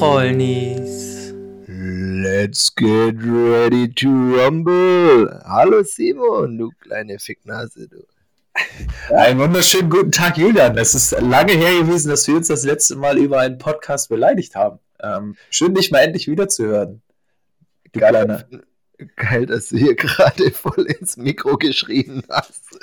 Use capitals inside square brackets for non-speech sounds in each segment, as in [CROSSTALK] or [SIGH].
Trollnies. Let's get ready to rumble. Hallo Simon, du kleine Ficknase, du. Einen wunderschönen guten Tag, Julian. Es ist lange her gewesen, dass wir uns das letzte Mal über einen Podcast beleidigt haben. Ähm, schön, dich mal endlich wiederzuhören. Geil, geil, dass du hier [LAUGHS] gerade voll ins Mikro geschrien hast.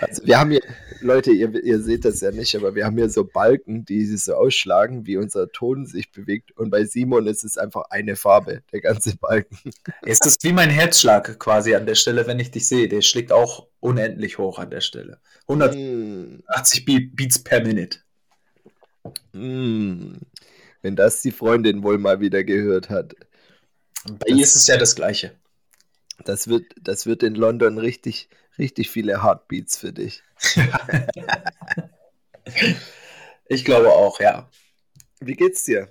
Also wir haben hier, Leute, ihr, ihr seht das ja nicht, aber wir haben hier so Balken, die sich so ausschlagen, wie unser Ton sich bewegt. Und bei Simon ist es einfach eine Farbe, der ganze Balken. Es ist wie mein Herzschlag quasi an der Stelle, wenn ich dich sehe. Der schlägt auch unendlich hoch an der Stelle. 180 mm. Beats per Minute. Mm. Wenn das die Freundin wohl mal wieder gehört hat. Bei ihr ist es ja das Gleiche. Das wird, das wird in London richtig, richtig viele Heartbeats für dich. [LAUGHS] ich glaube auch, ja. Wie geht's dir?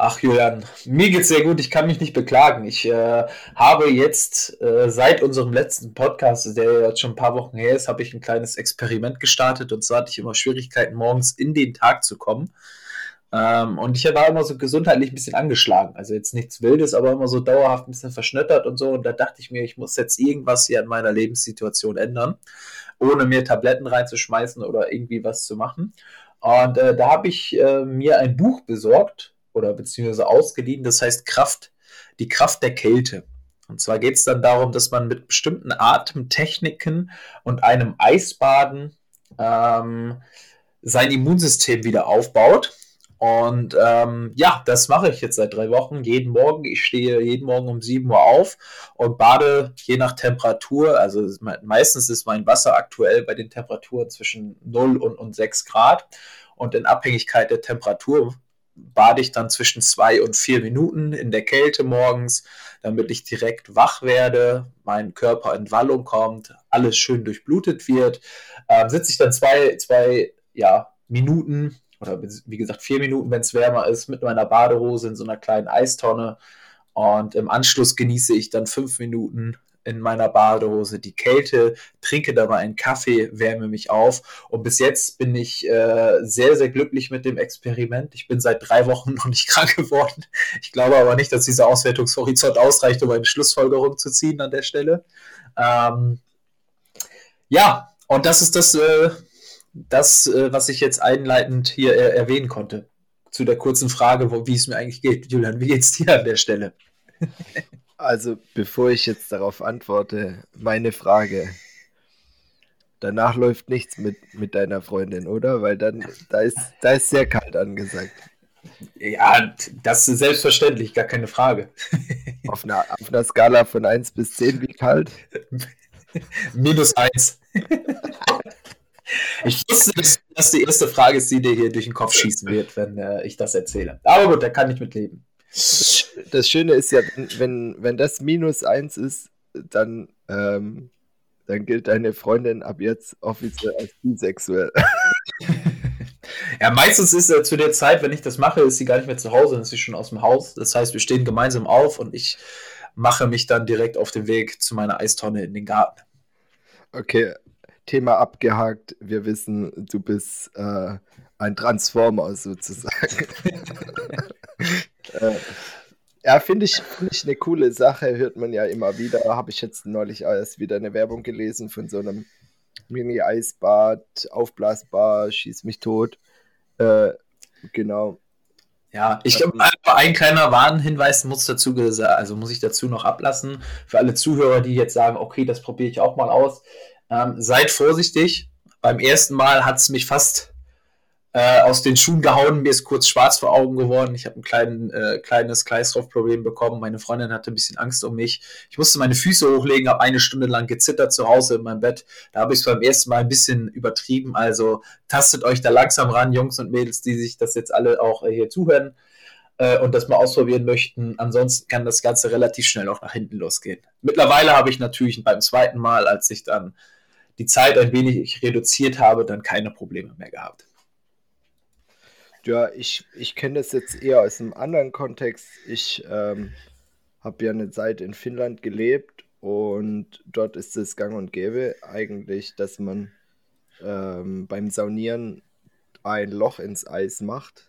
Ach Julian, mir geht's sehr gut. Ich kann mich nicht beklagen. Ich äh, habe jetzt äh, seit unserem letzten Podcast, der jetzt schon ein paar Wochen her ist, habe ich ein kleines Experiment gestartet und zwar hatte ich immer Schwierigkeiten, morgens in den Tag zu kommen. Ähm, und ich war immer so gesundheitlich ein bisschen angeschlagen. Also jetzt nichts Wildes, aber immer so dauerhaft ein bisschen verschnöttert und so. Und da dachte ich mir, ich muss jetzt irgendwas hier an meiner Lebenssituation ändern, ohne mir Tabletten reinzuschmeißen oder irgendwie was zu machen. Und äh, da habe ich äh, mir ein Buch besorgt oder beziehungsweise ausgeliehen, das heißt Kraft, die Kraft der Kälte. Und zwar geht es dann darum, dass man mit bestimmten Atemtechniken und einem Eisbaden ähm, sein Immunsystem wieder aufbaut und ähm, ja, das mache ich jetzt seit drei Wochen. Jeden Morgen. Ich stehe jeden Morgen um 7 Uhr auf und bade je nach Temperatur. Also meistens ist mein Wasser aktuell bei den Temperaturen zwischen 0 und, und 6 Grad. Und in Abhängigkeit der Temperatur bade ich dann zwischen zwei und vier Minuten in der Kälte morgens, damit ich direkt wach werde, mein Körper in Wallung kommt, alles schön durchblutet wird. Ähm, sitze ich dann zwei, zwei ja, Minuten oder wie gesagt vier Minuten, wenn es wärmer ist, mit meiner Badehose in so einer kleinen Eistonne. Und im Anschluss genieße ich dann fünf Minuten in meiner Badehose die Kälte, trinke dabei einen Kaffee, wärme mich auf. Und bis jetzt bin ich äh, sehr, sehr glücklich mit dem Experiment. Ich bin seit drei Wochen [LAUGHS] noch nicht krank geworden. Ich glaube aber nicht, dass dieser Auswertungshorizont ausreicht, um eine Schlussfolgerung zu ziehen an der Stelle. Ähm, ja, und das ist das, äh, das, äh, was ich jetzt einleitend hier äh, erwähnen konnte. Zu der kurzen Frage, wo, wie es mir eigentlich geht. Julian, wie geht's dir an der Stelle? [LAUGHS] also, bevor ich jetzt darauf antworte, meine Frage. Danach läuft nichts mit, mit deiner Freundin, oder? Weil dann, da ist, da ist sehr kalt angesagt. Ja, das ist selbstverständlich, gar keine Frage. [LAUGHS] Auf einer, auf einer Skala von 1 bis 10, wie kalt? Minus 1. [LAUGHS] Ich wusste, dass das die erste Frage ist, die dir hier durch den Kopf schießen wird, wenn äh, ich das erzähle. Aber gut, da kann ich mit leben. Das Schöne ist ja, wenn, wenn das minus eins ist, dann, ähm, dann gilt deine Freundin ab jetzt offiziell als bisexuell. [LAUGHS] Ja, meistens ist er zu der Zeit, wenn ich das mache, ist sie gar nicht mehr zu Hause, dann ist sie schon aus dem Haus. Das heißt, wir stehen gemeinsam auf und ich mache mich dann direkt auf den Weg zu meiner Eistonne in den Garten. Okay, Thema abgehakt. Wir wissen, du bist äh, ein Transformer sozusagen. [LAUGHS] äh, ja, finde ich, find ich eine coole Sache, hört man ja immer wieder. Habe ich jetzt neulich erst wieder eine Werbung gelesen von so einem Mini-Eisbad, aufblasbar, schieß mich tot. Äh, genau. Ja, ich glaube, ein kleiner Warnhinweis muss dazu also muss ich dazu noch ablassen. Für alle Zuhörer, die jetzt sagen, okay, das probiere ich auch mal aus. Ähm, seid vorsichtig. Beim ersten Mal hat es mich fast äh, aus den Schuhen gehauen. Mir ist kurz schwarz vor Augen geworden. Ich habe ein klein, äh, kleines Kreislaufproblem bekommen. Meine Freundin hatte ein bisschen Angst um mich. Ich musste meine Füße hochlegen, habe eine Stunde lang gezittert zu Hause in meinem Bett. Da habe ich es beim ersten Mal ein bisschen übertrieben. Also tastet euch da langsam ran, Jungs und Mädels, die sich das jetzt alle auch äh, hier zuhören äh, und das mal ausprobieren möchten. Ansonsten kann das Ganze relativ schnell auch nach hinten losgehen. Mittlerweile habe ich natürlich beim zweiten Mal, als ich dann die Zeit ein wenig reduziert habe, dann keine Probleme mehr gehabt. Ja, ich, ich kenne das jetzt eher aus einem anderen Kontext. Ich ähm, habe ja eine Zeit in Finnland gelebt und dort ist es gang und gäbe eigentlich, dass man ähm, beim Saunieren ein Loch ins Eis macht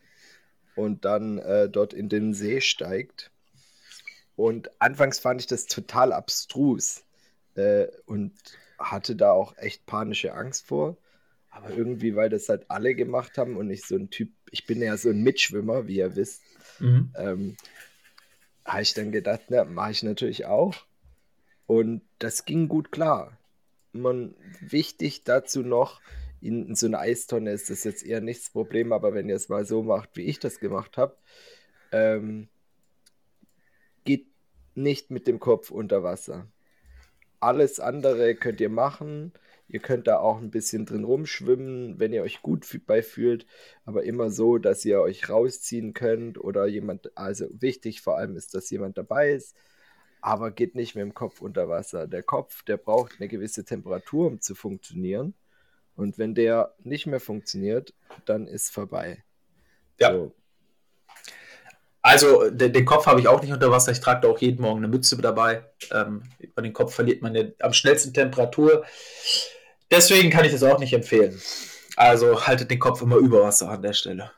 und dann äh, dort in den See steigt. Und anfangs fand ich das total abstrus äh, und hatte da auch echt panische Angst vor. Aber irgendwie, weil das halt alle gemacht haben und ich so ein Typ, ich bin ja so ein Mitschwimmer, wie ihr wisst, mhm. ähm, habe ich dann gedacht, na, mache ich natürlich auch. Und das ging gut klar. Man, wichtig dazu noch, in, in so einer Eistonne ist das jetzt eher nicht das Problem, aber wenn ihr es mal so macht, wie ich das gemacht habe, ähm, geht nicht mit dem Kopf unter Wasser. Alles andere könnt ihr machen. Ihr könnt da auch ein bisschen drin rumschwimmen, wenn ihr euch gut bei fühlt, aber immer so, dass ihr euch rausziehen könnt oder jemand, also wichtig vor allem ist, dass jemand dabei ist, aber geht nicht mit dem Kopf unter Wasser. Der Kopf, der braucht eine gewisse Temperatur, um zu funktionieren. Und wenn der nicht mehr funktioniert, dann ist vorbei. Ja. So. Also den, den Kopf habe ich auch nicht unter Wasser. Ich trage da auch jeden Morgen eine Mütze dabei. Ähm, über den Kopf verliert man ja am schnellsten Temperatur. Deswegen kann ich das auch nicht empfehlen. Also haltet den Kopf immer über Wasser an der Stelle.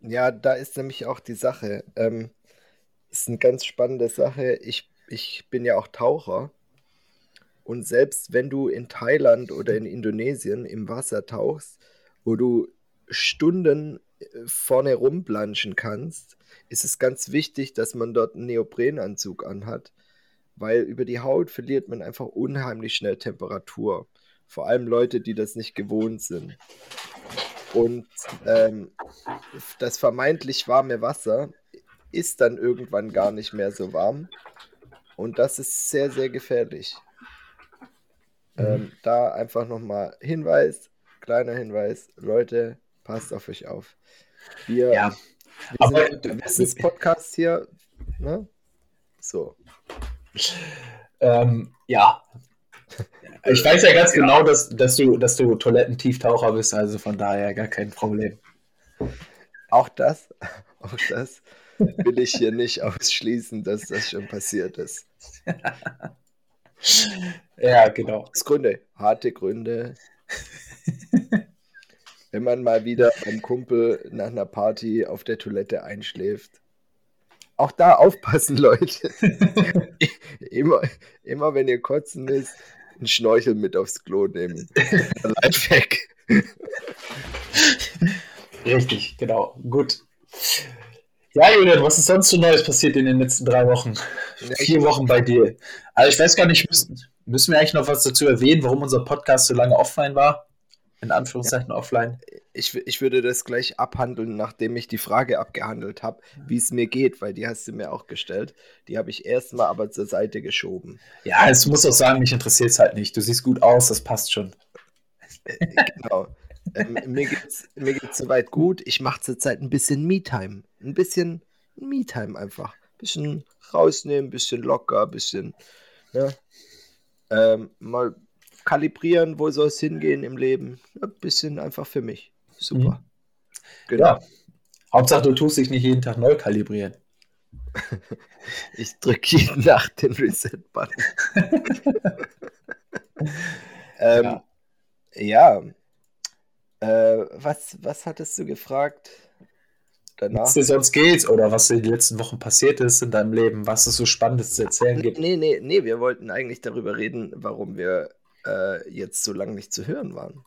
Ja, da ist nämlich auch die Sache. Ähm, ist eine ganz spannende Sache. Ich, ich bin ja auch Taucher. Und selbst wenn du in Thailand oder in Indonesien im Wasser tauchst, wo du Stunden vorne rumplanschen kannst, ist es ganz wichtig, dass man dort einen Neoprenanzug anhat, weil über die Haut verliert man einfach unheimlich schnell Temperatur. Vor allem Leute, die das nicht gewohnt sind. Und ähm, das vermeintlich warme Wasser ist dann irgendwann gar nicht mehr so warm. Und das ist sehr, sehr gefährlich. Mhm. Ähm, da einfach nochmal Hinweis, kleiner Hinweis, Leute, passt auf euch auf. Wir, ja, wir aber sind der Wissenspodcast hier, ne? So. Ähm, ja, ich weiß ja ganz genau, dass, dass du, dass du Toilettentieftaucher bist, also von daher gar kein Problem. Auch das, [LAUGHS] auch das will ich hier nicht ausschließen, dass das schon passiert ist. ja, genau. Das Gründe, harte Gründe. [LAUGHS] Wenn man mal wieder beim Kumpel nach einer Party auf der Toilette einschläft. Auch da aufpassen, Leute. [LAUGHS] immer, immer wenn ihr kotzen müsst, einen Schnorchel mit aufs Klo nehmen. Lifehack. Richtig, genau. Gut. Ja, Julian, was ist sonst so Neues passiert in den letzten drei Wochen? Ja, Vier Wochen bei dir. Also ich weiß gar nicht, müssen, müssen wir eigentlich noch was dazu erwähnen, warum unser Podcast so lange offline war? In Anführungszeichen ja. offline. Ich, ich würde das gleich abhandeln, nachdem ich die Frage abgehandelt habe, wie es mir geht, weil die hast du mir auch gestellt. Die habe ich erstmal aber zur Seite geschoben. Ja, es muss auch sagen, mich interessiert es halt nicht. Du siehst gut aus, das passt schon. Äh, genau. ähm, mir geht's, mir geht's soweit gut. Ich mache zurzeit ein bisschen Me-Time. Ein bisschen Me-Time einfach. Ein bisschen rausnehmen, ein bisschen locker, ein bisschen ja, ähm, mal kalibrieren, wo soll es hingehen im Leben. Ein bisschen einfach für mich. Super. Mhm. Genau. Ja. Hauptsache, du tust dich nicht jeden Tag neu kalibrieren. [LAUGHS] ich drücke jeden Nacht den Reset-Button. [LAUGHS] ähm, ja. ja. Äh, was, was hattest du gefragt? Danach? Was dir sonst geht oder was in den letzten Wochen passiert ist in deinem Leben, was es so Spannendes zu erzählen gibt. Nee, nee, nee, wir wollten eigentlich darüber reden, warum wir äh, jetzt so lange nicht zu hören waren.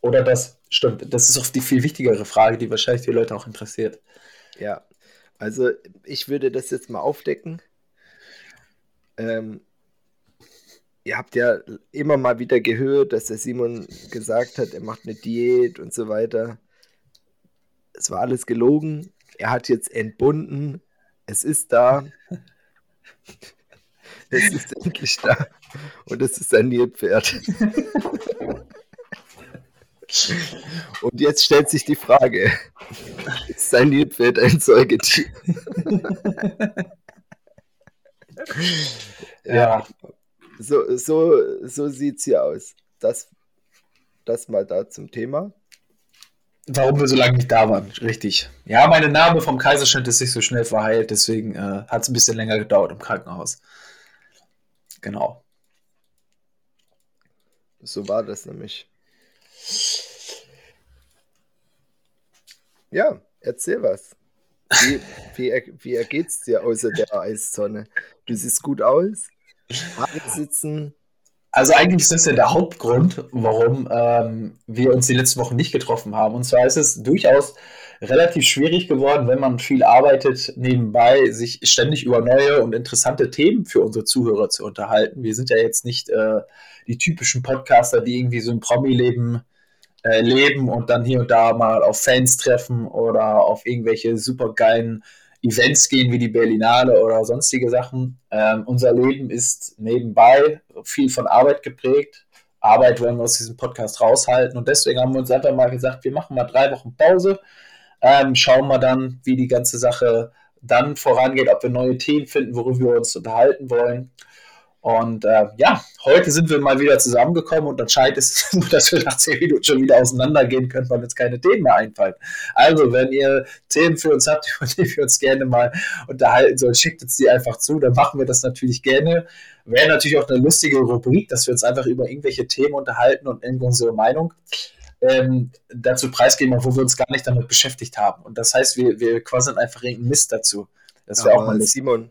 Oder das, stimmt, das ist auch die viel wichtigere Frage, die wahrscheinlich die Leute auch interessiert. Ja, also ich würde das jetzt mal aufdecken. Ähm, ihr habt ja immer mal wieder gehört, dass der Simon gesagt hat, er macht eine Diät und so weiter. Es war alles gelogen. Er hat jetzt entbunden. Es ist da. [LAUGHS] es ist endlich da. Und es ist ein Nilpferd. Und jetzt stellt sich die Frage: Ist sein Nilpferd ein Säugetier? ja. So, so, so sieht es hier aus. Das, das mal da zum Thema. Warum wir so lange nicht da waren, richtig. Ja, meine Name vom Kaiserschnitt ist nicht so schnell verheilt, deswegen äh, hat es ein bisschen länger gedauert im Krankenhaus. Genau. So war das nämlich. Ja, erzähl was. Wie, wie, wie ergeht's dir außer der Eiszone? Du siehst gut aus. Sitzen. Also eigentlich ist das ja der Hauptgrund, warum ähm, wir uns die letzten Wochen nicht getroffen haben. Und zwar ist es durchaus relativ schwierig geworden, wenn man viel arbeitet, nebenbei sich ständig über neue und interessante Themen für unsere Zuhörer zu unterhalten. Wir sind ja jetzt nicht äh, die typischen Podcaster, die irgendwie so ein Promi-Leben äh, leben und dann hier und da mal auf Fans treffen oder auf irgendwelche supergeilen Events gehen wie die Berlinale oder sonstige Sachen. Ähm, unser Leben ist nebenbei viel von Arbeit geprägt. Arbeit wollen wir aus diesem Podcast raushalten und deswegen haben wir uns einfach mal gesagt, wir machen mal drei Wochen Pause, ähm, schauen wir dann, wie die ganze Sache dann vorangeht, ob wir neue Themen finden, worüber wir uns unterhalten wollen. Und äh, ja, heute sind wir mal wieder zusammengekommen und anscheinend ist es [LAUGHS] nur, dass wir nach zehn Minuten schon wieder auseinandergehen können, weil uns keine Themen mehr einfallen. Also, wenn ihr Themen für uns habt, [LAUGHS] über die wir uns gerne mal unterhalten sollen, schickt uns die einfach zu, dann machen wir das natürlich gerne. Wäre natürlich auch eine lustige Rubrik, dass wir uns einfach über irgendwelche Themen unterhalten und unsere Meinung ähm, dazu preisgeben, wo wir uns gar nicht damit beschäftigt haben. Und das heißt, wir, wir quasseln einfach irgendeinen Mist dazu. Das wäre auch mal Simon,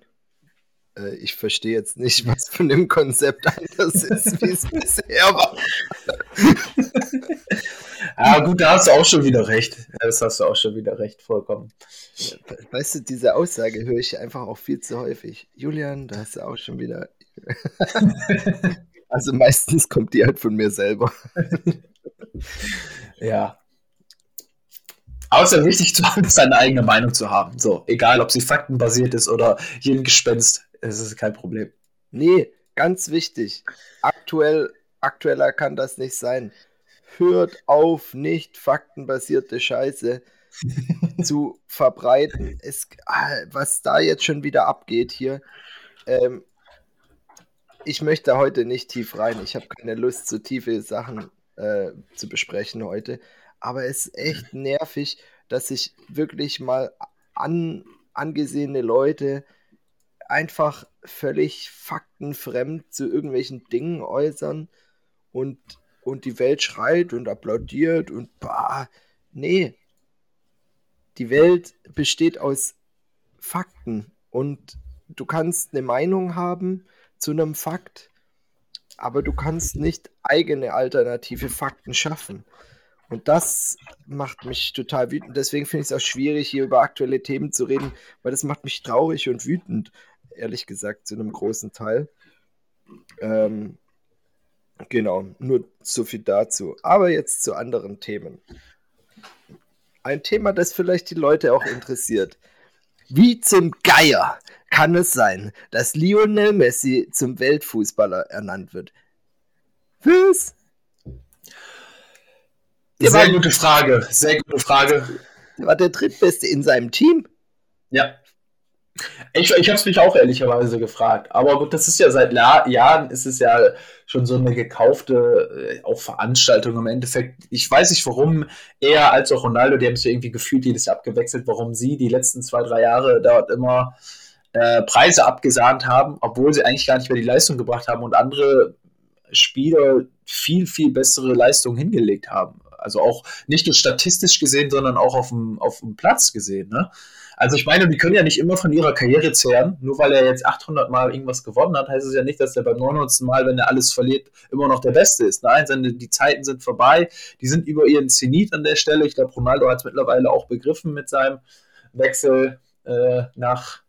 äh, ich verstehe jetzt nicht, was von dem Konzept anders ist, wie es bisher war. [LAUGHS] ah, gut, da hast du auch schon wieder recht. Das hast du auch schon wieder recht, vollkommen. Weißt du, diese Aussage höre ich einfach auch viel zu häufig. Julian, da hast du auch schon wieder. [LAUGHS] also meistens kommt die halt von mir selber. Ja. Außer wichtig zu haben, ist seine eigene Meinung zu haben. So, egal ob sie faktenbasiert ist oder jeden Gespenst es ist kein Problem. Nee, ganz wichtig. Aktuell, aktueller kann das nicht sein. Hört auf, nicht faktenbasierte Scheiße [LAUGHS] zu verbreiten. Es, ah, was da jetzt schon wieder abgeht hier. Ähm, ich möchte heute nicht tief rein. Ich habe keine Lust, so tiefe Sachen äh, zu besprechen heute. Aber es ist echt nervig, dass sich wirklich mal an, angesehene Leute einfach völlig faktenfremd zu irgendwelchen Dingen äußern und, und die Welt schreit und applaudiert und bah, nee. Die Welt besteht aus Fakten und du kannst eine Meinung haben zu einem Fakt, aber du kannst nicht eigene alternative Fakten schaffen. Und das macht mich total wütend. Deswegen finde ich es auch schwierig, hier über aktuelle Themen zu reden, weil das macht mich traurig und wütend ehrlich gesagt, zu einem großen Teil. Ähm, genau, nur so viel dazu. Aber jetzt zu anderen Themen. Ein Thema, das vielleicht die Leute auch interessiert. Wie zum Geier kann es sein, dass Lionel Messi zum Weltfußballer ernannt wird? Was? Sehr war, gute Frage, sehr gute Frage. Der war der drittbeste in seinem Team. Ja. Ich, ich habe es mich auch ehrlicherweise gefragt. Aber gut, das ist ja seit La Jahren ist es ja schon so eine gekaufte äh, auch Veranstaltung im Endeffekt. Ich weiß nicht, warum er als auch Ronaldo, die haben es ja irgendwie gefühlt jedes Jahr abgewechselt, warum sie die letzten zwei, drei Jahre dort immer äh, Preise abgesahnt haben, obwohl sie eigentlich gar nicht mehr die Leistung gebracht haben und andere Spieler viel, viel bessere Leistungen hingelegt haben. Also auch nicht nur statistisch gesehen, sondern auch auf dem, auf dem Platz gesehen. Ne? Also ich meine, die können ja nicht immer von ihrer Karriere zehren. Nur weil er jetzt 800 Mal irgendwas gewonnen hat, heißt es ja nicht, dass er beim 900. Mal, wenn er alles verliert, immer noch der Beste ist. Nein, seine, die Zeiten sind vorbei. Die sind über ihren Zenit an der Stelle. Ich glaube, Ronaldo hat es mittlerweile auch begriffen mit seinem Wechsel äh, nach,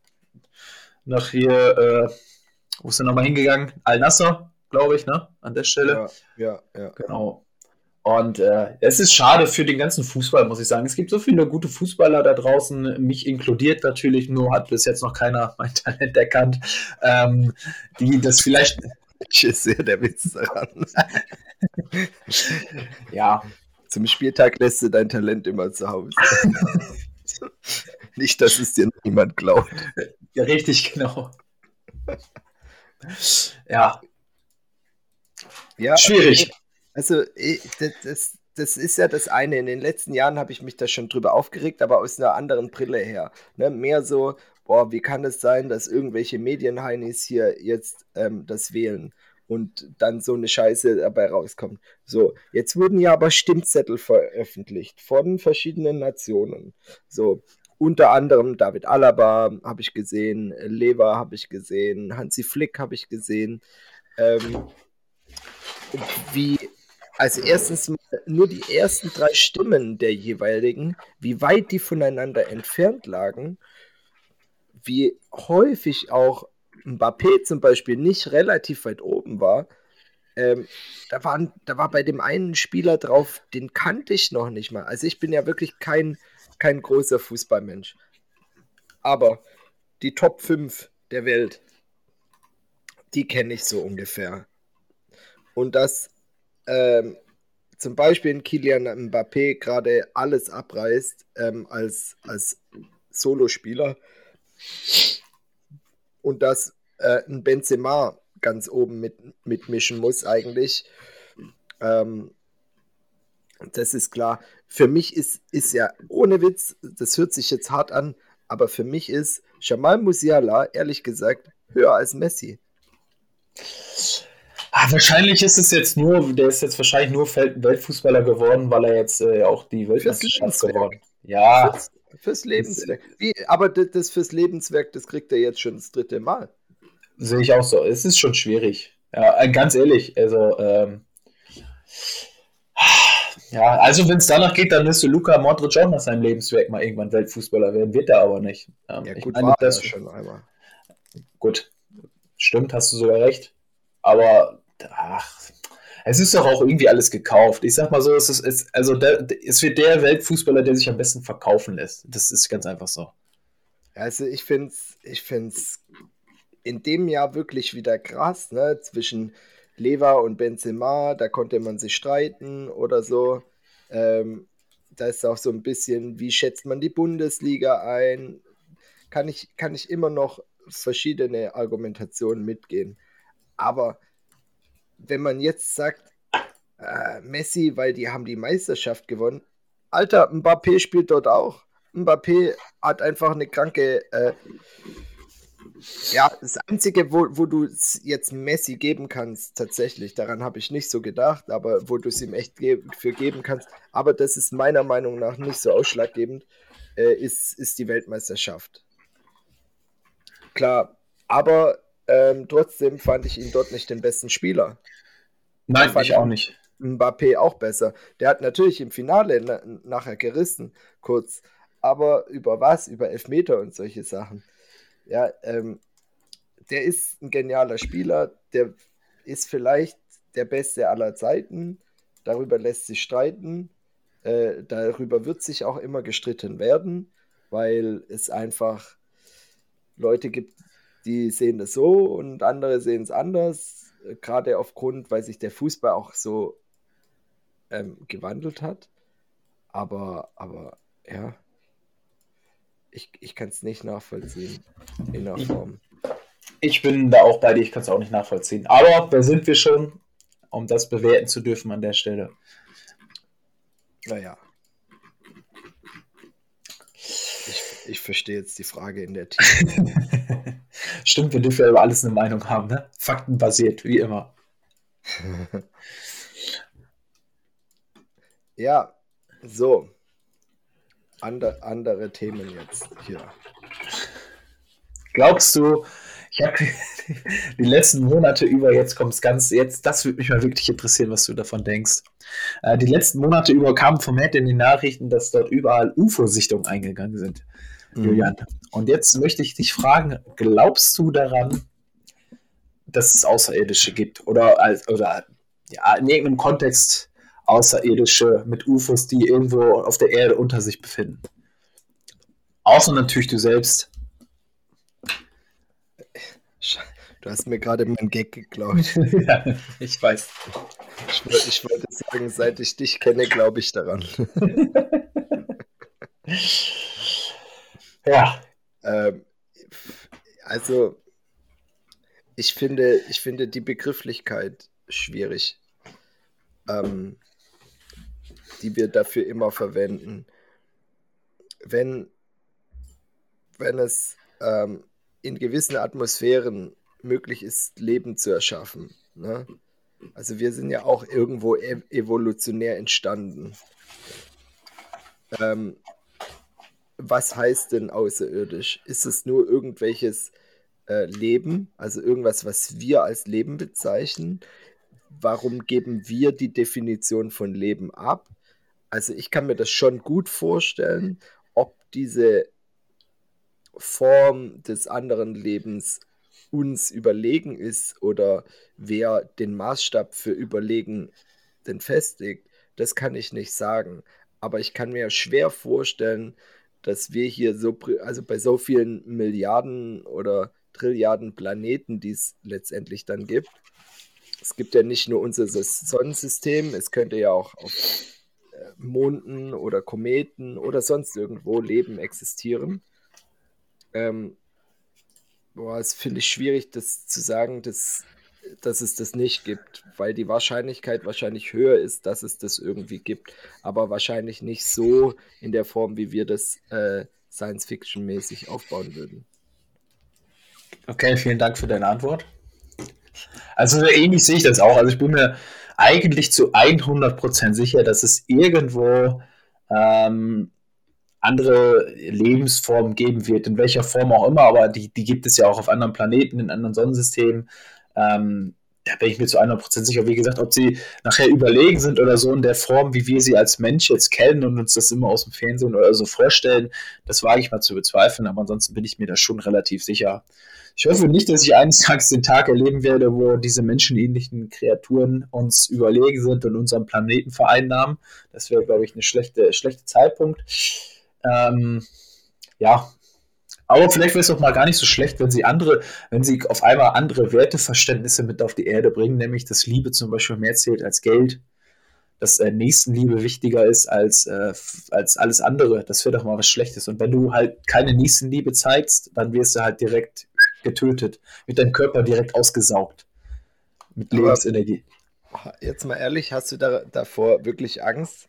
nach hier, äh, wo ist er nochmal hingegangen? Al-Nasser, glaube ich, ne? An der Stelle. Ja, ja, ja. Genau. Und äh, es ist schade für den ganzen Fußball, muss ich sagen. Es gibt so viele gute Fußballer da draußen, mich inkludiert natürlich, nur hat bis jetzt noch keiner [LAUGHS] mein Talent erkannt, ähm, die das vielleicht. Ich sehe der Witz daran. [LAUGHS] ja. Zum Spieltag lässt du dein Talent immer zu Hause. [LAUGHS] Nicht, dass es dir niemand glaubt. Ja, richtig, genau. Ja. Ja, schwierig. Also, das, das ist ja das eine. In den letzten Jahren habe ich mich da schon drüber aufgeregt, aber aus einer anderen Brille her. Ne? Mehr so, boah, wie kann es sein, dass irgendwelche Medienheinis hier jetzt ähm, das wählen und dann so eine Scheiße dabei rauskommt. So, jetzt wurden ja aber Stimmzettel veröffentlicht von verschiedenen Nationen. So, unter anderem David Alaba habe ich gesehen, Lever habe ich gesehen, Hansi Flick habe ich gesehen. Ähm, wie, also erstens nur die ersten drei Stimmen der jeweiligen, wie weit die voneinander entfernt lagen, wie häufig auch Mbappé zum Beispiel nicht relativ weit oben war. Ähm, da, waren, da war bei dem einen Spieler drauf, den kannte ich noch nicht mal. Also ich bin ja wirklich kein, kein großer Fußballmensch. Aber die Top 5 der Welt, die kenne ich so ungefähr. Und dass ähm, zum Beispiel in Kilian Mbappé gerade alles abreißt ähm, als, als Solospieler und dass äh, ein Benzema ganz oben mit, mitmischen muss eigentlich. Ähm, das ist klar. Für mich ist, ist ja, ohne Witz, das hört sich jetzt hart an, aber für mich ist Jamal Musiala, ehrlich gesagt, höher als Messi. Ah, wahrscheinlich ist es jetzt nur, der ist jetzt wahrscheinlich nur Weltfußballer geworden, weil er jetzt äh, auch die Weltmeisterschaft geworden. Ja. Fürs, fürs Lebenswerk. Wie, aber das, das fürs Lebenswerk, das kriegt er jetzt schon das dritte Mal. Sehe ich auch so. Es ist schon schwierig. Ja, äh, ganz ehrlich, also ähm, ja, also wenn es danach geht, dann müsste Luca Modric auch nach seinem Lebenswerk mal irgendwann Weltfußballer werden. Wird er aber nicht. Ähm, ja, gut, meine, war das schon einmal. Gut, stimmt, hast du sogar recht. Aber ach, es ist doch auch irgendwie alles gekauft. Ich sag mal so, es, ist, es, also der, es wird der Weltfußballer, der sich am besten verkaufen lässt. Das ist ganz einfach so. Also ich finde es ich find's in dem Jahr wirklich wieder krass, ne? Zwischen Lever und Benzema, da konnte man sich streiten oder so. Ähm, da ist auch so ein bisschen, wie schätzt man die Bundesliga ein? Kann ich, kann ich immer noch verschiedene Argumentationen mitgehen. Aber wenn man jetzt sagt, äh, Messi, weil die haben die Meisterschaft gewonnen, Alter, Mbappé spielt dort auch. Mbappé hat einfach eine kranke äh, ja, das Einzige, wo, wo du es jetzt Messi geben kannst, tatsächlich, daran habe ich nicht so gedacht, aber wo du es ihm echt ge für geben kannst, aber das ist meiner Meinung nach nicht so ausschlaggebend, äh, ist, ist die Weltmeisterschaft. Klar, aber ähm, trotzdem fand ich ihn dort nicht den besten Spieler. Nein, fand ich auch nicht. Mbappé auch besser. Der hat natürlich im Finale na nachher gerissen, kurz. Aber über was? Über Elfmeter und solche Sachen. Ja, ähm, der ist ein genialer Spieler, der ist vielleicht der Beste aller Zeiten. Darüber lässt sich streiten. Äh, darüber wird sich auch immer gestritten werden, weil es einfach Leute gibt, die sehen das so und andere sehen es anders. Gerade aufgrund, weil sich der Fußball auch so ähm, gewandelt hat. Aber, aber ja, ich, ich kann es nicht nachvollziehen in der Form. Ich bin da auch bei dir, ich kann es auch nicht nachvollziehen. Aber wer sind wir schon, um das bewerten zu dürfen an der Stelle? Naja. Ich, ich verstehe jetzt die Frage in der Tiefe. [LAUGHS] Stimmt, wir dürfen ja über alles eine Meinung haben, ne? Faktenbasiert, wie immer. [LAUGHS] ja, so. Ander, andere Themen jetzt hier. Glaubst du, ich habe [LAUGHS] die letzten Monate über, jetzt kommt es ganz, jetzt, das würde mich mal wirklich interessieren, was du davon denkst. Äh, die letzten Monate über kamen vermehrt in den Nachrichten, dass dort überall UFO-Sichtungen eingegangen sind. Julian. Und jetzt möchte ich dich fragen, glaubst du daran, dass es Außerirdische gibt? Oder, oder ja, in irgendeinem Kontext Außerirdische mit UFOs, die irgendwo auf der Erde unter sich befinden. Außer natürlich du selbst. Du hast mir gerade meinen Gag geklaut. [LAUGHS] ja, ich weiß. Ich, ich, wollte sagen, seit ich dich kenne, glaube ich daran. [LAUGHS] ja. Ähm, also, ich finde, ich finde die Begrifflichkeit schwierig. Ähm, die wir dafür immer verwenden. Wenn, wenn es ähm, in gewissen Atmosphären möglich ist, Leben zu erschaffen. Ne? Also wir sind ja auch irgendwo ev evolutionär entstanden. Ähm, was heißt denn außerirdisch? Ist es nur irgendwelches äh, Leben, also irgendwas, was wir als Leben bezeichnen? Warum geben wir die Definition von Leben ab? Also ich kann mir das schon gut vorstellen, ob diese Form des anderen Lebens uns überlegen ist oder wer den Maßstab für überlegen denn festigt, das kann ich nicht sagen. Aber ich kann mir schwer vorstellen, dass wir hier so, also bei so vielen Milliarden oder Trilliarden Planeten, die es letztendlich dann gibt, es gibt ja nicht nur unser Sonnensystem, es könnte ja auch auf äh, Monden oder Kometen oder sonst irgendwo Leben existieren. Ähm, boah, es finde ich schwierig, das zu sagen, dass, dass es das nicht gibt, weil die Wahrscheinlichkeit wahrscheinlich höher ist, dass es das irgendwie gibt, aber wahrscheinlich nicht so in der Form, wie wir das äh, Science-Fiction-mäßig aufbauen würden. Okay, vielen Dank für deine Antwort. Also ähnlich sehe ich das auch. Also ich bin mir eigentlich zu 100% sicher, dass es irgendwo ähm, andere Lebensformen geben wird, in welcher Form auch immer, aber die, die gibt es ja auch auf anderen Planeten, in anderen Sonnensystemen. Ähm, da bin ich mir zu 100% sicher. Wie gesagt, ob sie nachher überlegen sind oder so in der Form, wie wir sie als Mensch jetzt kennen und uns das immer aus dem Fernsehen oder so vorstellen, das wage ich mal zu bezweifeln, aber ansonsten bin ich mir da schon relativ sicher. Ich hoffe nicht, dass ich eines Tages den Tag erleben werde, wo diese menschenähnlichen Kreaturen uns überlegen sind und unseren Planeten vereinnahmen. Das wäre, glaube ich, ein schlechte, schlechte Zeitpunkt. Ähm, ja, aber vielleicht wäre es auch mal gar nicht so schlecht, wenn sie andere, wenn sie auf einmal andere Werteverständnisse mit auf die Erde bringen, nämlich dass Liebe zum Beispiel mehr zählt als Geld, dass äh, Nächstenliebe wichtiger ist als, äh, als alles andere. Das wäre doch mal was Schlechtes. Und wenn du halt keine Nächstenliebe zeigst, dann wirst du halt direkt getötet, wird dein Körper direkt ausgesaugt mit Lebensenergie. Jetzt mal ehrlich, hast du da, davor wirklich Angst?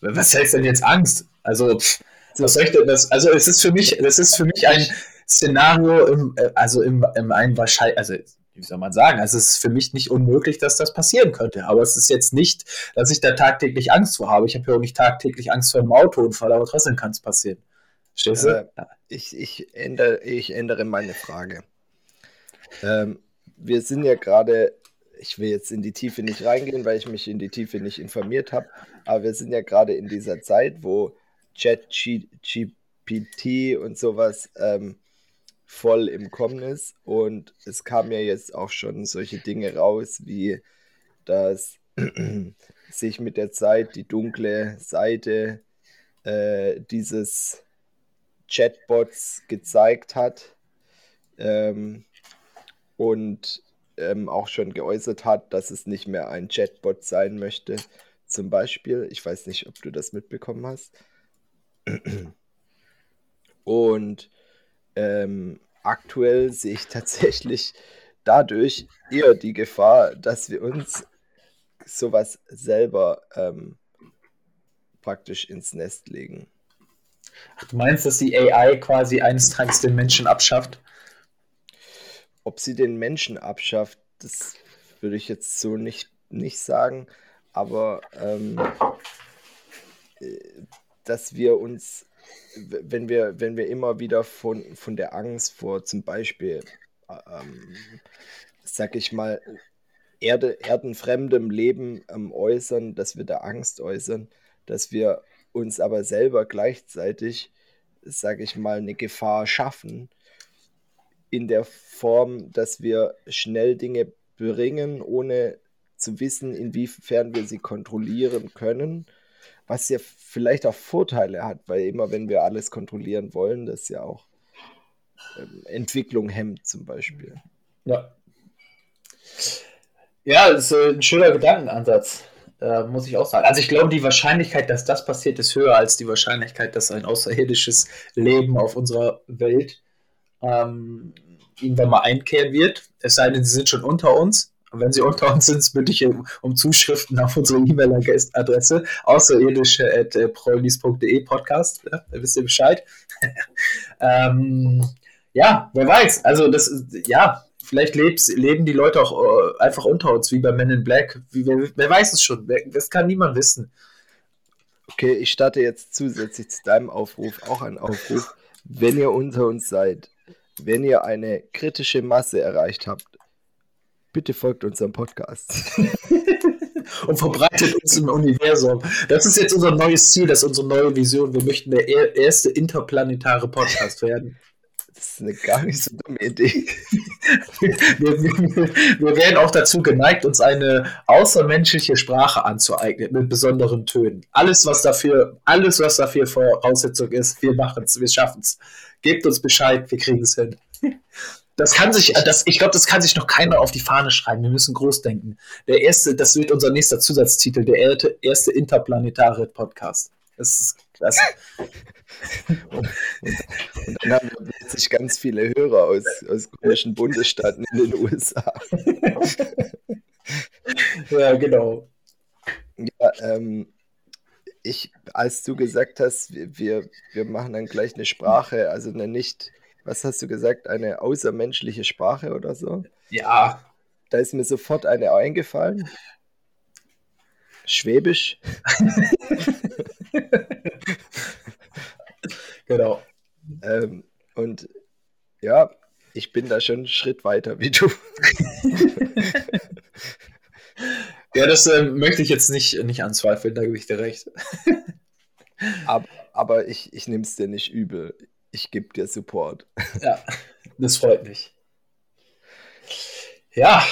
Was heißt denn jetzt Angst? Also, pff, was soll ich denn das? Also, es ist für mich, das ist für mich ein Szenario im, äh, also im, im einen wahrscheinlich, also wie soll man sagen, also es ist für mich nicht unmöglich, dass das passieren könnte. Aber es ist jetzt nicht, dass ich da tagtäglich Angst vor habe. Ich habe ja auch nicht tagtäglich Angst vor einem Autounfall, aber trotzdem kann es passieren. Verstehst du? Äh, ich, ich, ändere, ich ändere meine Frage. Ähm, wir sind ja gerade, ich will jetzt in die Tiefe nicht reingehen, weil ich mich in die Tiefe nicht informiert habe, aber wir sind ja gerade in dieser Zeit, wo ChatGPT und sowas ähm, voll im Kommen ist. Und es kam ja jetzt auch schon solche Dinge raus, wie dass [CLEARS THROAT] sich mit der Zeit die dunkle Seite äh, dieses Chatbots gezeigt hat ähm, und ähm, auch schon geäußert hat, dass es nicht mehr ein Chatbot sein möchte. Zum Beispiel, ich weiß nicht, ob du das mitbekommen hast. Und ähm, aktuell sehe ich tatsächlich dadurch eher die Gefahr, dass wir uns sowas selber ähm, praktisch ins Nest legen. Ach, du meinst, dass die AI quasi eines Tages den Menschen abschafft? Ob sie den Menschen abschafft, das würde ich jetzt so nicht, nicht sagen. Aber ähm, äh, dass wir uns, wenn wir, wenn wir immer wieder von, von der Angst vor zum Beispiel, ähm, sag ich mal, Erde, erdenfremdem Leben ähm, äußern, dass wir da Angst äußern, dass wir uns aber selber gleichzeitig, sage ich mal, eine Gefahr schaffen, in der Form, dass wir schnell Dinge bringen, ohne zu wissen, inwiefern wir sie kontrollieren können, was ja vielleicht auch Vorteile hat, weil immer wenn wir alles kontrollieren wollen, das ja auch ähm, Entwicklung hemmt zum Beispiel. Ja. Ja, das ist ein schöner Gedankenansatz. Äh, muss ich auch sagen. Also ich glaube, die Wahrscheinlichkeit, dass das passiert, ist höher als die Wahrscheinlichkeit, dass ein außerirdisches Leben auf unserer Welt ähm, irgendwann mal einkehren wird. Es sei denn, sie sind schon unter uns. Und wenn sie unter uns sind, bitte ich um, Zuschriften auf unsere E-Mail-Adresse außerirdische.prolnis.de Podcast. Ja, da wisst ihr Bescheid. [LAUGHS] ähm, ja, wer weiß. Also das ja, Vielleicht lebst, leben die Leute auch äh, einfach unter uns, wie bei Men in Black. Wie, wer, wer, weiß es schon? Wer, das kann niemand wissen. Okay, ich starte jetzt zusätzlich zu deinem Aufruf auch einen Aufruf. Wenn ihr unter uns seid, wenn ihr eine kritische Masse erreicht habt, bitte folgt unserem Podcast. [LAUGHS] und verbreitet uns im Universum. Das ist jetzt unser neues Ziel, das ist unsere neue Vision. Wir möchten der erste interplanetare Podcast werden. Das ist eine gar nicht so dumme Idee. [LAUGHS] wir, wir, wir, werden auch dazu geneigt, uns eine außermenschliche Sprache anzueignen mit besonderen Tönen. Alles, was dafür, alles, was dafür Voraussetzung ist, wir machen es, wir schaffen es. Gebt uns Bescheid, wir kriegen es hin. Das kann sich, das, ich glaube, das kann sich noch keiner auf die Fahne schreiben. Wir müssen groß denken. Der erste, das wird unser nächster Zusatztitel, der erste interplanetare Podcast. Das ist klasse. [LAUGHS] und, und, dann haben wir plötzlich ganz viele Hörer aus, aus komischen Bundesstaaten in den USA. [LAUGHS] ja, genau. Ja, ähm, ich, als du gesagt hast, wir, wir machen dann gleich eine Sprache, also eine nicht was hast du gesagt, eine außermenschliche Sprache oder so? Ja. Da ist mir sofort eine eingefallen. Schwäbisch. [LAUGHS] genau. Ähm, und ja, ich bin da schon einen Schritt weiter wie du. [LAUGHS] ja, das äh, möchte ich jetzt nicht, nicht anzweifeln, da gebe ich dir recht. aber, aber ich, ich nehme es dir nicht übel ich gebe dir Support. [LAUGHS] Ja, das freut mich. Ja.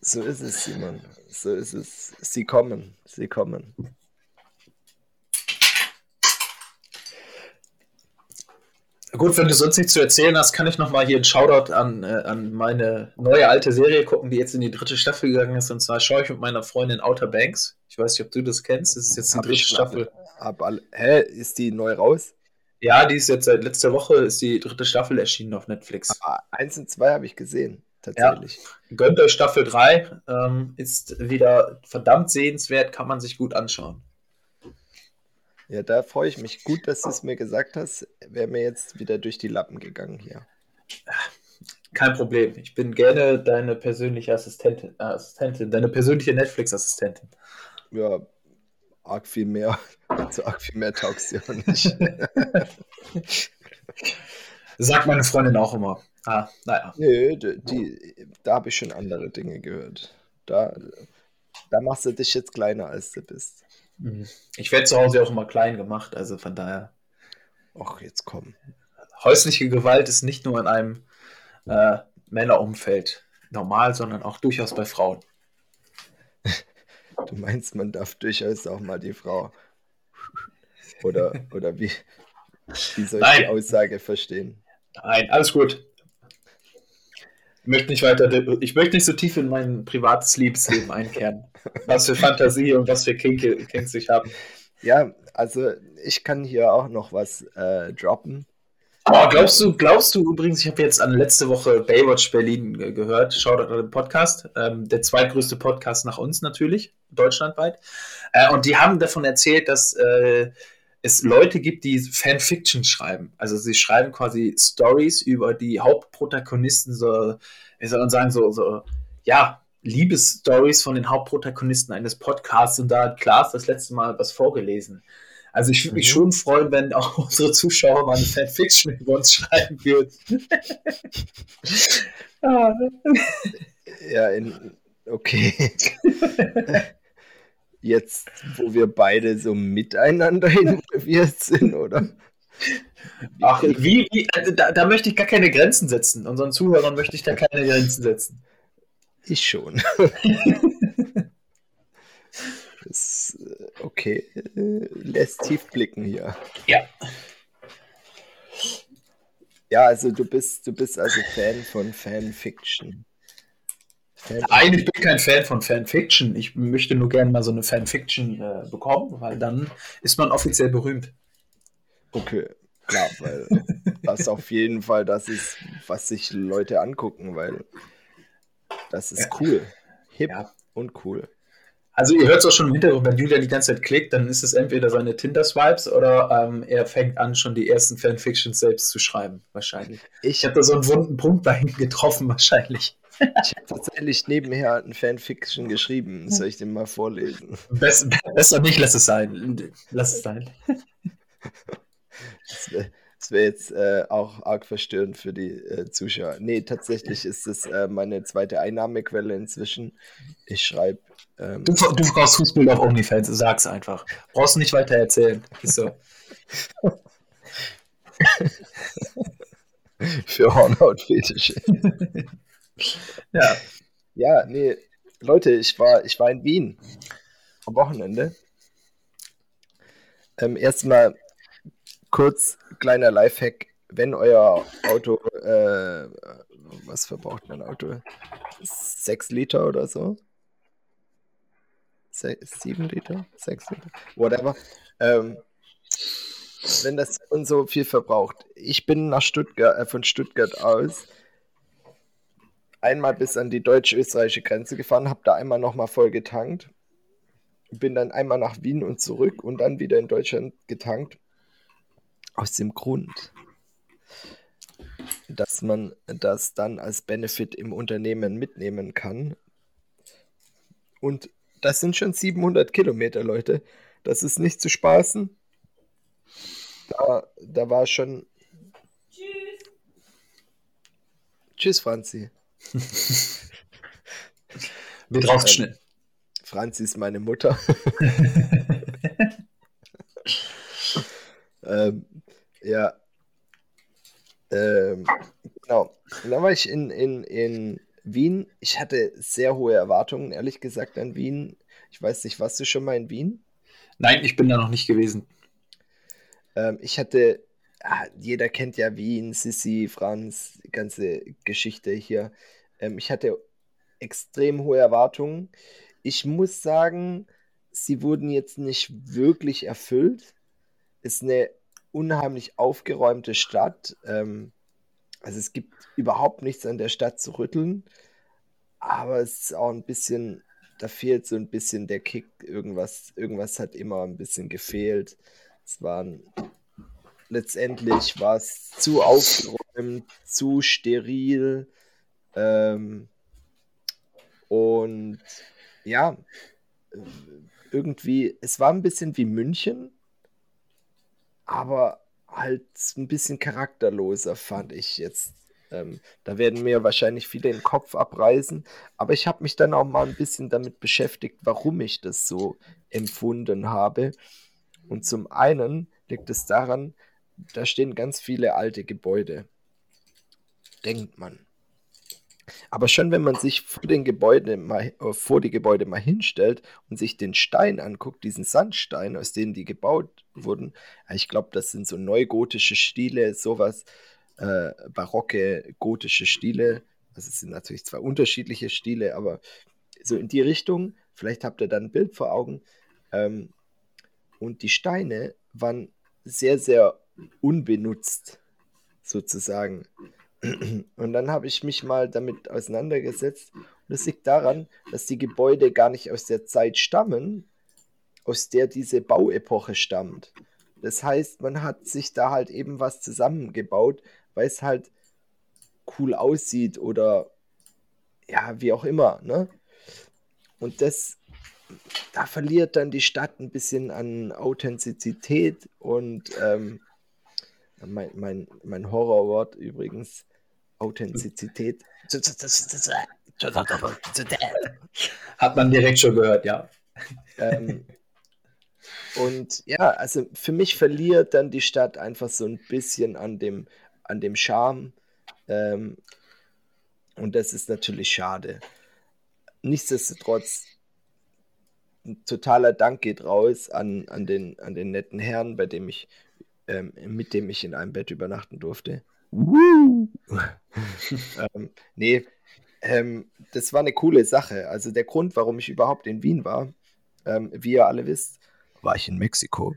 So ist es, Simon. So ist es. Sie kommen. Sie kommen. Gut, wenn du sonst nichts zu erzählen hast, kann ich nochmal hier einen Shoutout an, äh, an meine neue alte Serie gucken, die jetzt in die dritte Staffel gegangen ist. Und zwar schaue ich mit meiner Freundin Outer Banks. Ich weiß nicht, ob du das kennst. Das ist jetzt die hab dritte Staffel. Ab, ab, hä, ist die neu raus? Ja, die ist jetzt seit letzter Woche, ist die dritte Staffel erschienen auf Netflix. Aber eins und zwei habe ich gesehen, tatsächlich. Ja. Gönnt euch Staffel 3, ähm, ist wieder verdammt sehenswert, kann man sich gut anschauen. Ja, da freue ich mich. Gut, dass du es mir gesagt hast. Wäre mir jetzt wieder durch die Lappen gegangen hier. Kein Problem. Ich bin gerne deine persönliche Assistentin, äh, Assistentin deine persönliche Netflix-Assistentin. Ja, arg viel mehr. [LAUGHS] So arg viel mehr taugst du ja nicht. Sagt meine Freundin auch immer. Ah, naja. Nee, die, die da habe ich schon andere Dinge gehört. Da, da machst du dich jetzt kleiner, als du bist. Mhm. Ich werde zu Hause auch immer klein gemacht, also von daher. Ach, jetzt komm. Häusliche Gewalt ist nicht nur in einem äh, Männerumfeld normal, sondern auch durchaus bei Frauen. [LAUGHS] Du meinst, man darf durchaus auch mal die Frau. Oder, oder wie, wie soll ich Nein. die Aussage verstehen? Nein, alles gut. Ich möchte nicht weiter, ich möchte nicht so tief in mein privates Liebesleben einkehren. was für Fantasie und was für Kinks ich habe. Ja, also ich kann hier auch noch was äh, droppen. Oh, glaubst du, glaubst du übrigens, ich habe jetzt an letzte Woche Baywatch Berlin gehört, schaut an den Podcast, ähm, der zweitgrößte Podcast nach uns natürlich, deutschlandweit. Äh, und die haben davon erzählt, dass äh, es Leute gibt, die Fanfiction schreiben. Also sie schreiben quasi Stories über die Hauptprotagonisten, so, wie soll man sagen, so, so ja, Liebesstories von den Hauptprotagonisten eines Podcasts und da hat Klaas das letzte Mal was vorgelesen. Also ich würde mich mhm. schon freuen, wenn auch [LAUGHS] unsere Zuschauer mal eine Fanfiction über uns schreiben würden. ja, in, okay. Jetzt, wo wir beide so miteinander involviert sind, oder? Ach, wie, wie also da, da, möchte ich gar keine Grenzen setzen. Unseren Zuhörern möchte ich da keine Grenzen setzen. Ich schon. [LAUGHS] Das, äh, okay, äh, lässt tief blicken hier. Ja. Ja, also du bist, du bist also Fan von Fanfiction. Fan Nein, ich bin kein Fan von Fanfiction. Ich möchte nur gerne mal so eine Fanfiction äh, bekommen, weil dann ist man offiziell berühmt. Okay, klar, weil das auf jeden Fall das ist, was sich Leute angucken, weil das ist ja. cool. Hip ja. und cool. Also ihr hört es auch schon im Hintergrund, wenn Julia die ganze Zeit klickt, dann ist es entweder seine Tinder-Swipes oder ähm, er fängt an, schon die ersten Fanfictions selbst zu schreiben, wahrscheinlich. Ich, ich habe da so einen wunden Punkt bei ihm getroffen, [LAUGHS] wahrscheinlich. Ich habe tatsächlich nebenher ein Fanfiction geschrieben. Soll ich den mal vorlesen? Bess, besser nicht, lass es sein. Lass es sein. Das wäre wär jetzt äh, auch arg verstörend für die äh, Zuschauer. Nee, tatsächlich ist es äh, meine zweite Einnahmequelle inzwischen. Ich schreibe. Ähm, du, du brauchst Fußball auf OnlyFans, sag's einfach. Brauchst du nicht weiter erzählen. Ist so. [LAUGHS] für Hornhaut-Fetische. ja. Ja, nee, Leute, ich war, ich war in Wien am Wochenende. Ähm, erstmal kurz kleiner Lifehack, wenn euer Auto, äh, was verbraucht mein Auto? Sechs Liter oder so? Sieben Liter? Sechs Liter? Whatever. Ähm, wenn das und so viel verbraucht. Ich bin nach Stuttgart, äh, von Stuttgart aus einmal bis an die deutsch-österreichische Grenze gefahren, habe da einmal nochmal voll getankt, bin dann einmal nach Wien und zurück und dann wieder in Deutschland getankt. Aus dem Grund, dass man das dann als Benefit im Unternehmen mitnehmen kann. Und das sind schon 700 Kilometer, Leute. Das ist nicht zu spaßen. Da, da war schon. Tschüss. Tschüss, Franzi. [LAUGHS] Wird rausgeschnitten. Franzi ist meine Mutter. [LAUGHS] ähm, ja. Ähm, genau. Und dann war ich in, in, in Wien. Ich hatte sehr hohe Erwartungen, ehrlich gesagt, an Wien. Ich weiß nicht, warst du schon mal in Wien? Nein, ich bin da noch nicht gewesen. Ähm, ich hatte, ah, jeder kennt ja Wien, Sissi, Franz, die ganze Geschichte hier. Ähm, ich hatte extrem hohe Erwartungen. Ich muss sagen, sie wurden jetzt nicht wirklich erfüllt. Ist eine unheimlich aufgeräumte Stadt. Ähm, also es gibt überhaupt nichts an der Stadt zu rütteln. Aber es ist auch ein bisschen, da fehlt so ein bisschen der Kick. Irgendwas, irgendwas hat immer ein bisschen gefehlt. Es waren letztendlich war es zu aufgeräumt, zu steril. Ähm, und ja, irgendwie, es war ein bisschen wie München, aber halt ein bisschen charakterloser, fand ich jetzt. Ähm, da werden mir wahrscheinlich viele den Kopf abreißen, aber ich habe mich dann auch mal ein bisschen damit beschäftigt, warum ich das so empfunden habe. Und zum einen liegt es daran, da stehen ganz viele alte Gebäude. Denkt man. Aber schon wenn man sich vor, den Gebäude mal, äh, vor die Gebäude mal hinstellt und sich den Stein anguckt, diesen Sandstein, aus denen die gebaut wurden, ich glaube, das sind so neugotische Stile, sowas, äh, barocke gotische Stile. Also es sind natürlich zwei unterschiedliche Stile, aber so in die Richtung, vielleicht habt ihr dann ein Bild vor Augen. Ähm, und die Steine waren sehr, sehr unbenutzt, sozusagen. Und dann habe ich mich mal damit auseinandergesetzt. Und es liegt daran, dass die Gebäude gar nicht aus der Zeit stammen, aus der diese Bauepoche stammt. Das heißt, man hat sich da halt eben was zusammengebaut, weil es halt cool aussieht oder ja, wie auch immer. Ne? Und das, da verliert dann die Stadt ein bisschen an Authentizität und ähm, mein, mein, mein Horrorwort übrigens, Authentizität. Hat man direkt schon gehört, ja. Ähm, und ja, also für mich verliert dann die Stadt einfach so ein bisschen an dem, an dem Charme. Ähm, und das ist natürlich schade. Nichtsdestotrotz, ein totaler Dank geht raus an, an, den, an den netten Herrn, bei dem ich, ähm, mit dem ich in einem Bett übernachten durfte. [LAUGHS] ähm, nee, ähm, das war eine coole Sache. Also der Grund, warum ich überhaupt in Wien war, ähm, wie ihr alle wisst, war ich in Mexiko.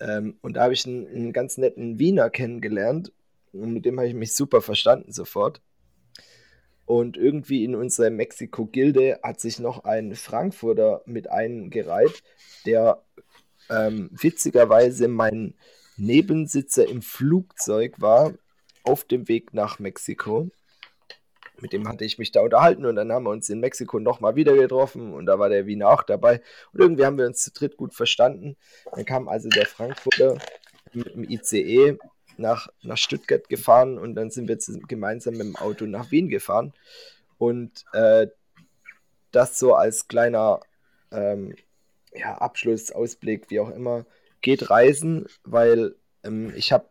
Ähm, und da habe ich einen, einen, ganz netten Wiener kennengelernt. Und mit dem habe ich mich super verstanden sofort. Und irgendwie in unserer Mexiko-Gilde hat sich noch ein Frankfurter mit eingereiht, der ähm, witzigerweise mein Nebensitzer im Flugzeug war auf dem Weg nach Mexiko. Mit dem hatte ich mich da unterhalten und dann haben wir uns in Mexiko nochmal wieder getroffen und da war der Wiener auch dabei. Und irgendwie haben wir uns zu dritt gut verstanden. Dann kam also der Frankfurter mit dem ICE nach, nach Stuttgart gefahren und dann sind wir gemeinsam mit dem Auto nach Wien gefahren. Und äh, das so als kleiner ähm, ja, Abschluss, wie auch immer, geht reisen, weil ähm, ich habe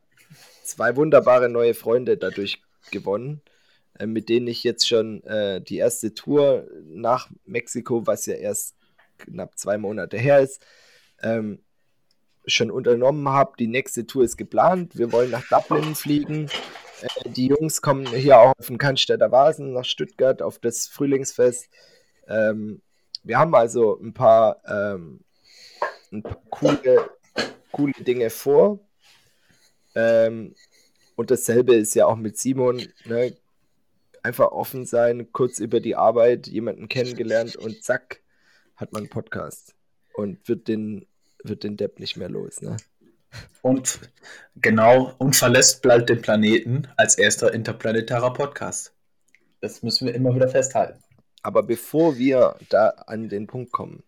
zwei wunderbare neue Freunde dadurch gewonnen, äh, mit denen ich jetzt schon äh, die erste Tour nach Mexiko, was ja erst knapp zwei Monate her ist, ähm, schon unternommen habe. Die nächste Tour ist geplant. Wir wollen nach Dublin fliegen. Äh, die Jungs kommen hier auch auf den Cannstätter Vasen nach Stuttgart auf das Frühlingsfest. Ähm, wir haben also ein paar, ähm, ein paar coole, coole Dinge vor. Ähm, und dasselbe ist ja auch mit Simon. Ne? Einfach offen sein, kurz über die Arbeit, jemanden kennengelernt und zack, hat man einen Podcast und wird den, wird den Depp nicht mehr los. Ne? Und genau, und verlässt bald den Planeten als erster interplanetarer Podcast. Das müssen wir immer wieder festhalten. Aber bevor wir da an den Punkt kommen,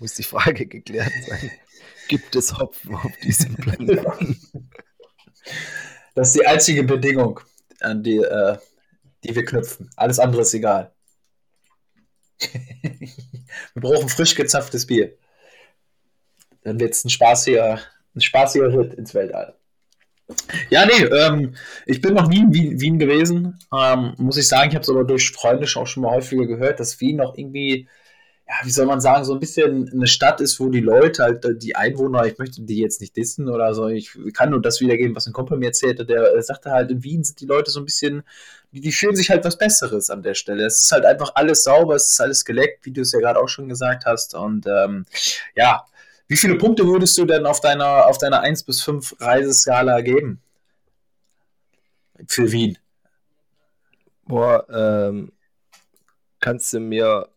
muss die Frage geklärt sein: [LAUGHS] Gibt es Hopfen auf diesem Planeten? [LAUGHS] Das ist die einzige Bedingung, an die, äh, die wir knüpfen. Alles andere ist egal. [LAUGHS] wir brauchen frisch gezapftes Bier. Dann wird es ein spaßiger, ein spaßiger Ritt ins Weltall. Ja, nee, ähm, ich bin noch nie in Wien, Wien gewesen. Ähm, muss ich sagen, ich habe es aber durch Freunde auch schon mal häufiger gehört, dass Wien noch irgendwie ja, wie soll man sagen, so ein bisschen eine Stadt ist, wo die Leute halt, äh, die Einwohner, ich möchte die jetzt nicht dissen oder so, ich kann nur das wiedergeben, was ein Kumpel mir erzählte, der äh, sagte halt, in Wien sind die Leute so ein bisschen, die, fühlen sich halt was Besseres an der Stelle. Es ist halt einfach alles sauber, es ist alles geleckt, wie du es ja gerade auch schon gesagt hast und ähm, ja, wie viele Punkte würdest du denn auf deiner, auf deiner 1 bis 5 Reiseskala geben? Für Wien? Boah, ähm, kannst du mir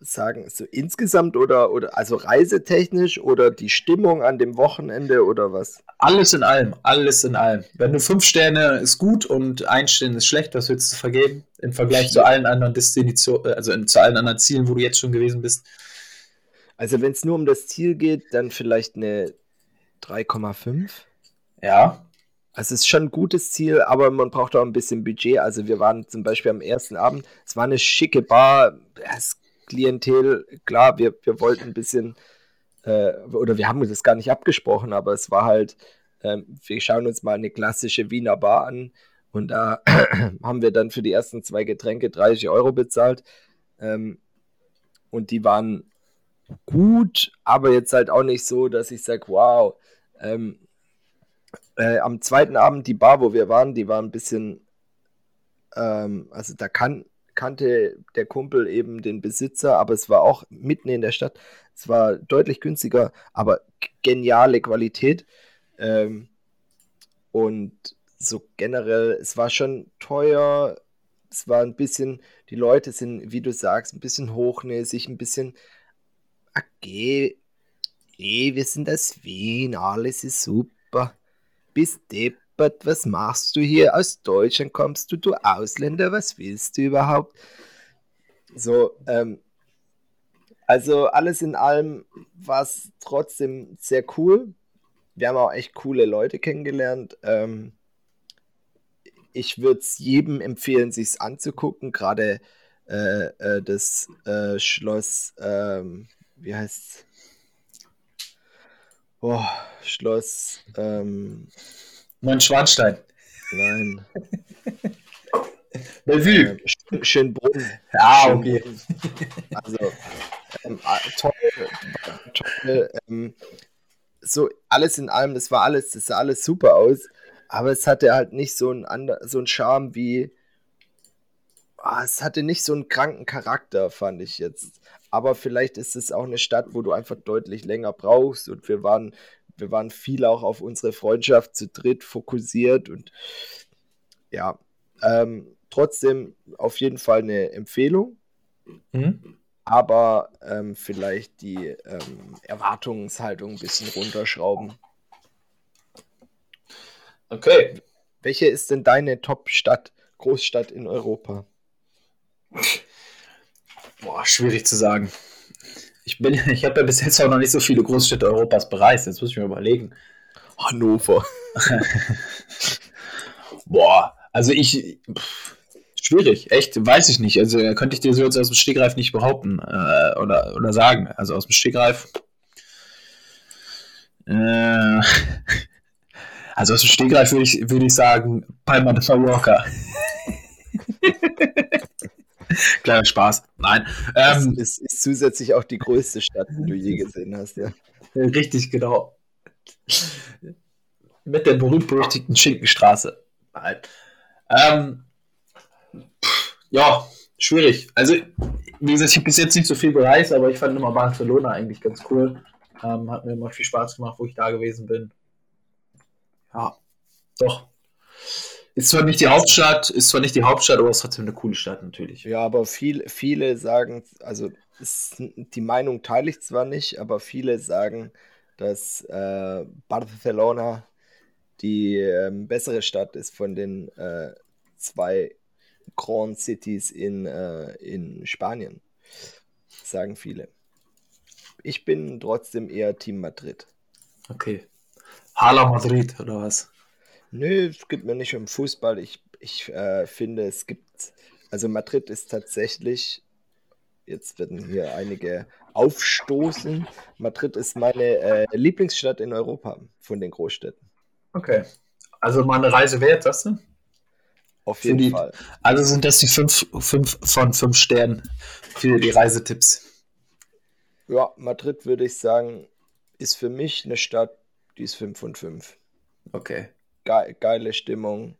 sagen, so insgesamt oder, oder also reisetechnisch oder die Stimmung an dem Wochenende oder was? Alles in allem, alles in allem. Wenn du fünf Sterne ist gut und ein Stern ist schlecht, was würdest du vergeben im Vergleich zu allen anderen Destinationen, also zu allen anderen Zielen, wo du jetzt schon gewesen bist? Also wenn es nur um das Ziel geht, dann vielleicht eine 3,5. Ja. Also es ist schon ein gutes Ziel, aber man braucht auch ein bisschen Budget. Also wir waren zum Beispiel am ersten Abend, es war eine schicke Bar, es Klientel, klar, wir, wir wollten ein bisschen, äh, oder wir haben das gar nicht abgesprochen, aber es war halt, äh, wir schauen uns mal eine klassische Wiener Bar an und da [CLEARS THROAT] haben wir dann für die ersten zwei Getränke 30 Euro bezahlt. Ähm, und die waren gut, aber jetzt halt auch nicht so, dass ich sage, wow. Ähm, äh, am zweiten Abend die Bar, wo wir waren, die war ein bisschen, ähm, also da kann, kannte der Kumpel eben den Besitzer, aber es war auch mitten in der Stadt. Es war deutlich günstiger, aber geniale Qualität. Ähm, und so generell, es war schon teuer. Es war ein bisschen, die Leute sind, wie du sagst, ein bisschen hochnäsig, ein bisschen, okay, eh, wir sind das Wien, alles ist super. Bis Depp deppert, was machst du hier? Aus Deutschland kommst du, du Ausländer, was willst du überhaupt? So, ähm, also alles in allem war es trotzdem sehr cool. Wir haben auch echt coole Leute kennengelernt. Ähm, ich würde es jedem empfehlen, sich anzugucken. Gerade äh, äh, das äh, Schloss, ähm, wie heißt es? Oh, Schloss. Ähm, Neuschwanstein. Nein. [LAUGHS] Bellevue. Äh, Schönbrunn. Ja, okay. Also, ähm, ah, toll. toll ähm, so alles in allem, das war alles, das sah alles super aus, aber es hatte halt nicht so einen, so einen Charme wie. Oh, es hatte nicht so einen kranken Charakter, fand ich jetzt. Aber vielleicht ist es auch eine Stadt, wo du einfach deutlich länger brauchst und wir waren wir waren viel auch auf unsere Freundschaft zu dritt fokussiert und ja, ähm, trotzdem auf jeden Fall eine Empfehlung. Mhm. Aber ähm, vielleicht die ähm, Erwartungshaltung ein bisschen runterschrauben. Okay. Welche ist denn deine Top-Stadt, Großstadt in Europa? Boah, schwierig zu sagen. Ich, bin, [LAUGHS] ich habe ja bis jetzt auch noch nicht so viele Großstädte Europas bereist. Jetzt muss ich mir überlegen. Hannover. [LAUGHS] Boah, also ich. Pff, schwierig, echt, weiß ich nicht. Also könnte ich dir so jetzt aus dem Stegreif nicht behaupten äh, oder, oder sagen. Also aus dem Stegreif. Äh, [LAUGHS] also aus dem Stegreif würde ich, würd ich sagen, Palma de Mallorca. [LAUGHS] Kleiner Spaß. Nein. Ähm, das ist, ist, zusätzlich auch die größte Stadt, die du je gesehen hast, ja. Richtig, genau. Mit der berühmt-berüchtigten Schinkenstraße. Nein. Ähm, ja, schwierig. Also, wie gesagt, ich habe bis jetzt nicht so viel bereist, aber ich fand immer Barcelona eigentlich ganz cool. Ähm, hat mir immer viel Spaß gemacht, wo ich da gewesen bin. Ja, doch. Ist zwar nicht die Hauptstadt, ist zwar nicht die Hauptstadt, aber es ist trotzdem eine coole Stadt natürlich. Ja, aber viel, viele sagen, also ist, die Meinung teile ich zwar nicht, aber viele sagen, dass äh, Barcelona die äh, bessere Stadt ist von den äh, zwei Grand Cities in, äh, in Spanien. Sagen viele. Ich bin trotzdem eher Team Madrid. Okay. Hala Madrid oder was? Nö, es geht mir nicht um Fußball. Ich, ich äh, finde, es gibt, also Madrid ist tatsächlich, jetzt werden hier einige aufstoßen. Madrid ist meine äh, Lieblingsstadt in Europa von den Großstädten. Okay. Also mal eine Reise wert, sagst du? Auf jeden die, Fall. Also sind das die fünf, fünf von fünf Sternen für die Reisetipps. Ja, Madrid würde ich sagen, ist für mich eine Stadt, die ist 5 von 5. Okay ge geile Stimmung.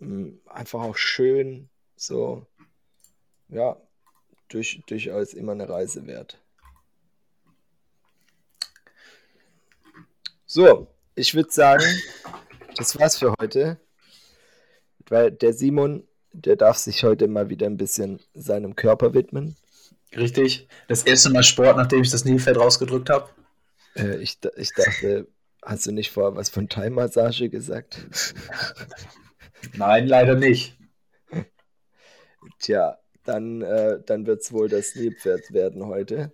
Mm, einfach auch schön. So, ja, durch, durchaus immer eine Reise wert. So, ich würde sagen, das war's für heute. Weil der Simon, der darf sich heute mal wieder ein bisschen seinem Körper widmen. Richtig. Das erste Mal Sport, nachdem ich das Nilfeld rausgedrückt habe. Äh, ich, ich dachte, Hast du nicht vorher was von Thai-Massage gesagt? [LAUGHS] Nein, leider nicht. Tja, dann, äh, dann wird es wohl das Nilpferd werden heute.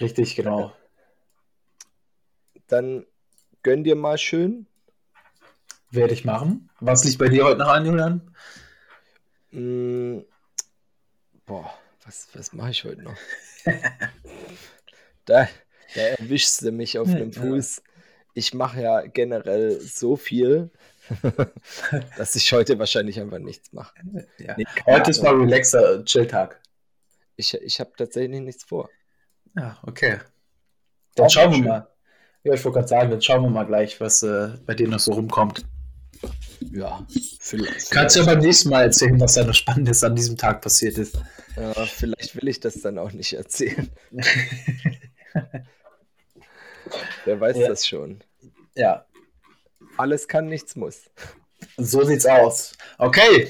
Richtig, genau. Dann gönn dir mal schön. Werde ich machen. Was liegt bei dir heute noch an, Julian? Mm, boah, was, was mache ich heute noch? [LAUGHS] da, da erwischst du mich auf dem Fuß ich mache ja generell so viel, [LAUGHS] dass ich heute wahrscheinlich einfach nichts mache. Ja. Nee, heute ist mal relaxer Chill-Tag. Ich, ich habe tatsächlich nichts vor. Ja, okay. Dann Auch schauen wir mal. Ja, ich wollte gerade sagen, dann schauen wir mal gleich, was äh, bei dir noch so rumkommt. Ja, vielleicht. Kannst du ja beim nächsten Mal erzählen, was da noch Spannendes an diesem Tag passiert ist. Ja, vielleicht will ich das dann auch nicht erzählen. [LAUGHS] Wer weiß ja. das schon. Ja. Alles kann, nichts muss. So sieht's aus. Okay,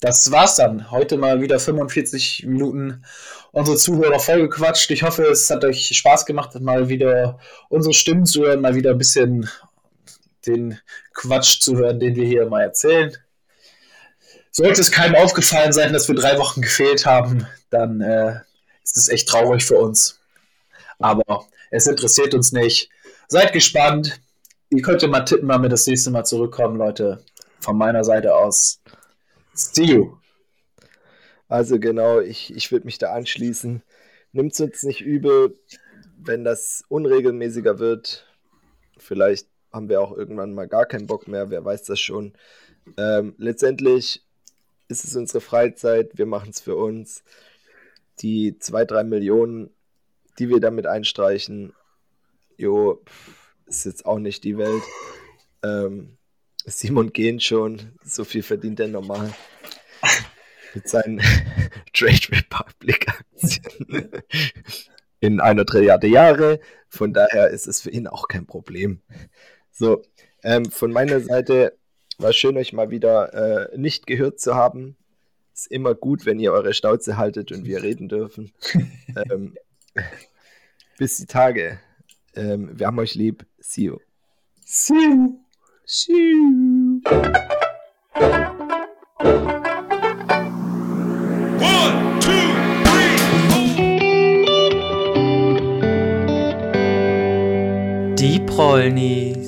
das war's dann. Heute mal wieder 45 Minuten unsere Zuhörer vollgequatscht. Ich hoffe, es hat euch Spaß gemacht, mal wieder unsere Stimmen zu hören, mal wieder ein bisschen den Quatsch zu hören, den wir hier mal erzählen. Sollte es keinem aufgefallen sein, dass wir drei Wochen gefehlt haben, dann äh, ist es echt traurig für uns. Aber es interessiert uns nicht. Seid gespannt. Ihr könnt ja mal tippen, wann wir das nächste Mal zurückkommen, Leute. Von meiner Seite aus. See you. Also genau, ich, ich würde mich da anschließen. Nimmt es uns nicht übel, wenn das unregelmäßiger wird. Vielleicht haben wir auch irgendwann mal gar keinen Bock mehr, wer weiß das schon. Ähm, letztendlich ist es unsere Freizeit, wir machen es für uns. Die zwei, drei Millionen die wir damit einstreichen, jo, ist jetzt auch nicht die Welt. Ähm, Simon gehen schon, so viel verdient er normal mit seinen [LAUGHS] Trade Republic Aktien [LAUGHS] in einer Trilliarde Jahre. Von daher ist es für ihn auch kein Problem. So, ähm, von meiner Seite war schön, euch mal wieder äh, nicht gehört zu haben. ist immer gut, wenn ihr eure Schnauze haltet und wir reden dürfen. [LAUGHS] ähm, [LAUGHS] bis die Tage. Ähm, wir haben euch lieb. See you. See you. See you. One, two, three, four. Die Prollnis.